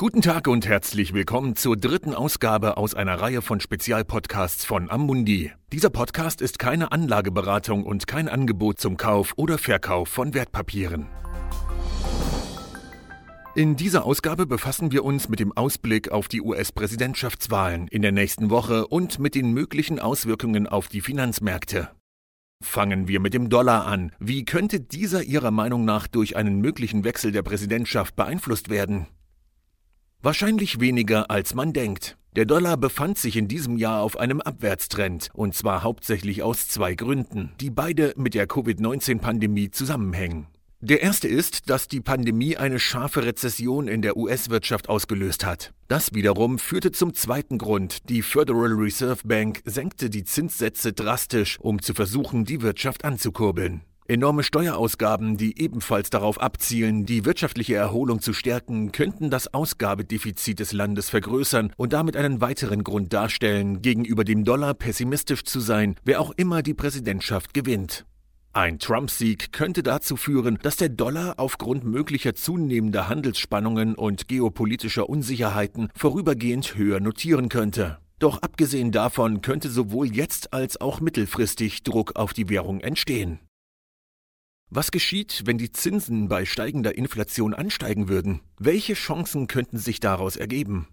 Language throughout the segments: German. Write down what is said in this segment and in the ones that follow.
Guten Tag und herzlich willkommen zur dritten Ausgabe aus einer Reihe von Spezialpodcasts von Amundi. Dieser Podcast ist keine Anlageberatung und kein Angebot zum Kauf oder Verkauf von Wertpapieren. In dieser Ausgabe befassen wir uns mit dem Ausblick auf die US-Präsidentschaftswahlen in der nächsten Woche und mit den möglichen Auswirkungen auf die Finanzmärkte. Fangen wir mit dem Dollar an. Wie könnte dieser Ihrer Meinung nach durch einen möglichen Wechsel der Präsidentschaft beeinflusst werden? Wahrscheinlich weniger, als man denkt. Der Dollar befand sich in diesem Jahr auf einem Abwärtstrend, und zwar hauptsächlich aus zwei Gründen, die beide mit der Covid-19-Pandemie zusammenhängen. Der erste ist, dass die Pandemie eine scharfe Rezession in der US-Wirtschaft ausgelöst hat. Das wiederum führte zum zweiten Grund. Die Federal Reserve Bank senkte die Zinssätze drastisch, um zu versuchen, die Wirtschaft anzukurbeln. Enorme Steuerausgaben, die ebenfalls darauf abzielen, die wirtschaftliche Erholung zu stärken, könnten das Ausgabedefizit des Landes vergrößern und damit einen weiteren Grund darstellen, gegenüber dem Dollar pessimistisch zu sein, wer auch immer die Präsidentschaft gewinnt. Ein Trump-Sieg könnte dazu führen, dass der Dollar aufgrund möglicher zunehmender Handelsspannungen und geopolitischer Unsicherheiten vorübergehend höher notieren könnte. Doch abgesehen davon könnte sowohl jetzt als auch mittelfristig Druck auf die Währung entstehen. Was geschieht, wenn die Zinsen bei steigender Inflation ansteigen würden? Welche Chancen könnten sich daraus ergeben?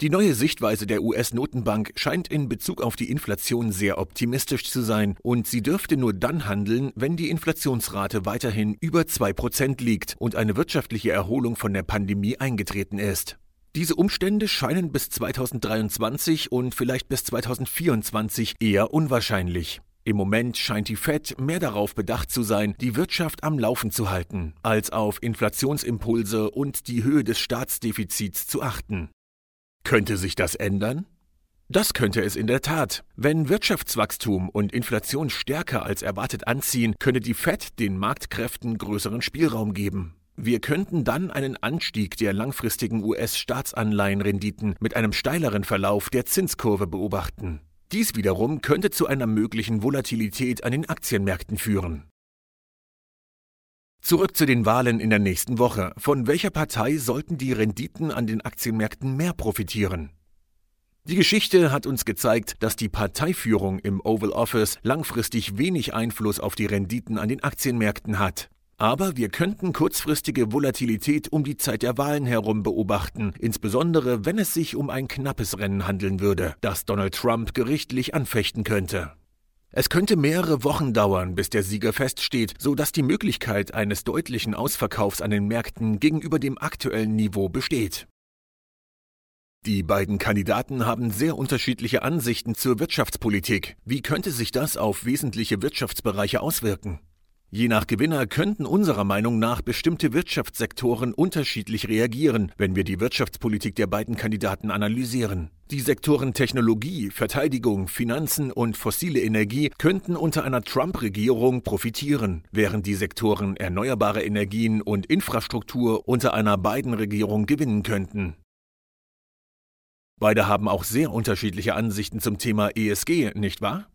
Die neue Sichtweise der US-Notenbank scheint in Bezug auf die Inflation sehr optimistisch zu sein und sie dürfte nur dann handeln, wenn die Inflationsrate weiterhin über 2% liegt und eine wirtschaftliche Erholung von der Pandemie eingetreten ist. Diese Umstände scheinen bis 2023 und vielleicht bis 2024 eher unwahrscheinlich. Im Moment scheint die Fed mehr darauf bedacht zu sein, die Wirtschaft am Laufen zu halten, als auf Inflationsimpulse und die Höhe des Staatsdefizits zu achten. Könnte sich das ändern? Das könnte es in der Tat. Wenn Wirtschaftswachstum und Inflation stärker als erwartet anziehen, könne die Fed den Marktkräften größeren Spielraum geben. Wir könnten dann einen Anstieg der langfristigen US-Staatsanleihenrenditen mit einem steileren Verlauf der Zinskurve beobachten. Dies wiederum könnte zu einer möglichen Volatilität an den Aktienmärkten führen. Zurück zu den Wahlen in der nächsten Woche. Von welcher Partei sollten die Renditen an den Aktienmärkten mehr profitieren? Die Geschichte hat uns gezeigt, dass die Parteiführung im Oval Office langfristig wenig Einfluss auf die Renditen an den Aktienmärkten hat. Aber wir könnten kurzfristige Volatilität um die Zeit der Wahlen herum beobachten, insbesondere wenn es sich um ein knappes Rennen handeln würde, das Donald Trump gerichtlich anfechten könnte. Es könnte mehrere Wochen dauern, bis der Sieger feststeht, so dass die Möglichkeit eines deutlichen Ausverkaufs an den Märkten gegenüber dem aktuellen Niveau besteht. Die beiden Kandidaten haben sehr unterschiedliche Ansichten zur Wirtschaftspolitik. Wie könnte sich das auf wesentliche Wirtschaftsbereiche auswirken? Je nach Gewinner könnten unserer Meinung nach bestimmte Wirtschaftssektoren unterschiedlich reagieren, wenn wir die Wirtschaftspolitik der beiden Kandidaten analysieren. Die Sektoren Technologie, Verteidigung, Finanzen und fossile Energie könnten unter einer Trump-Regierung profitieren, während die Sektoren erneuerbare Energien und Infrastruktur unter einer Biden-Regierung gewinnen könnten. Beide haben auch sehr unterschiedliche Ansichten zum Thema ESG, nicht wahr?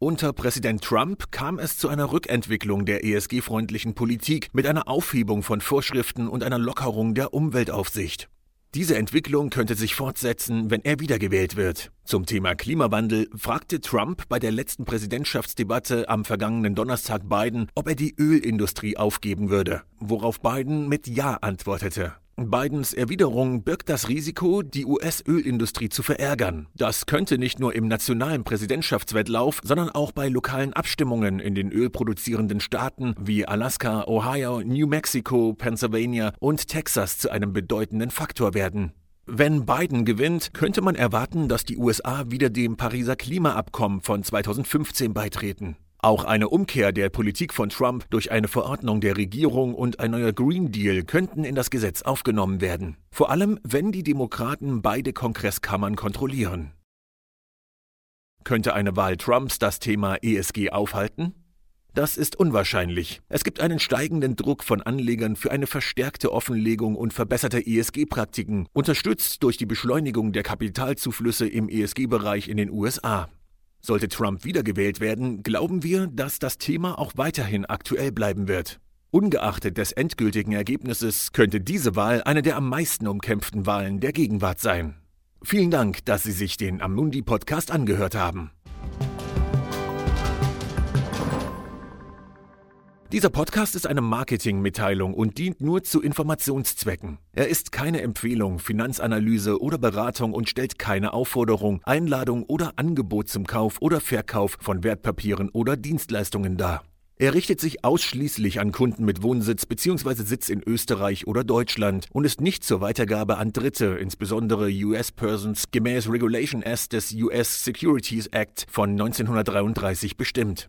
Unter Präsident Trump kam es zu einer Rückentwicklung der ESG-freundlichen Politik mit einer Aufhebung von Vorschriften und einer Lockerung der Umweltaufsicht. Diese Entwicklung könnte sich fortsetzen, wenn er wiedergewählt wird. Zum Thema Klimawandel fragte Trump bei der letzten Präsidentschaftsdebatte am vergangenen Donnerstag Biden, ob er die Ölindustrie aufgeben würde, worauf Biden mit Ja antwortete. Bidens Erwiderung birgt das Risiko, die US-Ölindustrie zu verärgern. Das könnte nicht nur im nationalen Präsidentschaftswettlauf, sondern auch bei lokalen Abstimmungen in den ölproduzierenden Staaten wie Alaska, Ohio, New Mexico, Pennsylvania und Texas zu einem bedeutenden Faktor werden. Wenn Biden gewinnt, könnte man erwarten, dass die USA wieder dem Pariser Klimaabkommen von 2015 beitreten. Auch eine Umkehr der Politik von Trump durch eine Verordnung der Regierung und ein neuer Green Deal könnten in das Gesetz aufgenommen werden. Vor allem, wenn die Demokraten beide Kongresskammern kontrollieren. Könnte eine Wahl Trumps das Thema ESG aufhalten? Das ist unwahrscheinlich. Es gibt einen steigenden Druck von Anlegern für eine verstärkte Offenlegung und verbesserte ESG-Praktiken, unterstützt durch die Beschleunigung der Kapitalzuflüsse im ESG-Bereich in den USA. Sollte Trump wiedergewählt werden, glauben wir, dass das Thema auch weiterhin aktuell bleiben wird. Ungeachtet des endgültigen Ergebnisses könnte diese Wahl eine der am meisten umkämpften Wahlen der Gegenwart sein. Vielen Dank, dass Sie sich den Amundi Podcast angehört haben. Dieser Podcast ist eine Marketingmitteilung und dient nur zu Informationszwecken. Er ist keine Empfehlung, Finanzanalyse oder Beratung und stellt keine Aufforderung, Einladung oder Angebot zum Kauf oder Verkauf von Wertpapieren oder Dienstleistungen dar. Er richtet sich ausschließlich an Kunden mit Wohnsitz bzw. Sitz in Österreich oder Deutschland und ist nicht zur Weitergabe an Dritte, insbesondere US-Persons, gemäß Regulation S des US Securities Act von 1933 bestimmt.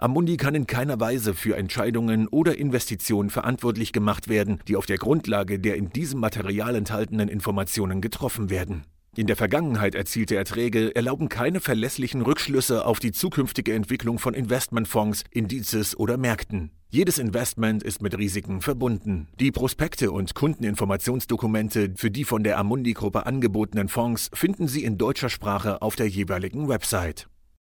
Amundi kann in keiner Weise für Entscheidungen oder Investitionen verantwortlich gemacht werden, die auf der Grundlage der in diesem Material enthaltenen Informationen getroffen werden. In der Vergangenheit erzielte Erträge erlauben keine verlässlichen Rückschlüsse auf die zukünftige Entwicklung von Investmentfonds, Indizes oder Märkten. Jedes Investment ist mit Risiken verbunden. Die Prospekte und Kundeninformationsdokumente für die von der Amundi-Gruppe angebotenen Fonds finden Sie in deutscher Sprache auf der jeweiligen Website.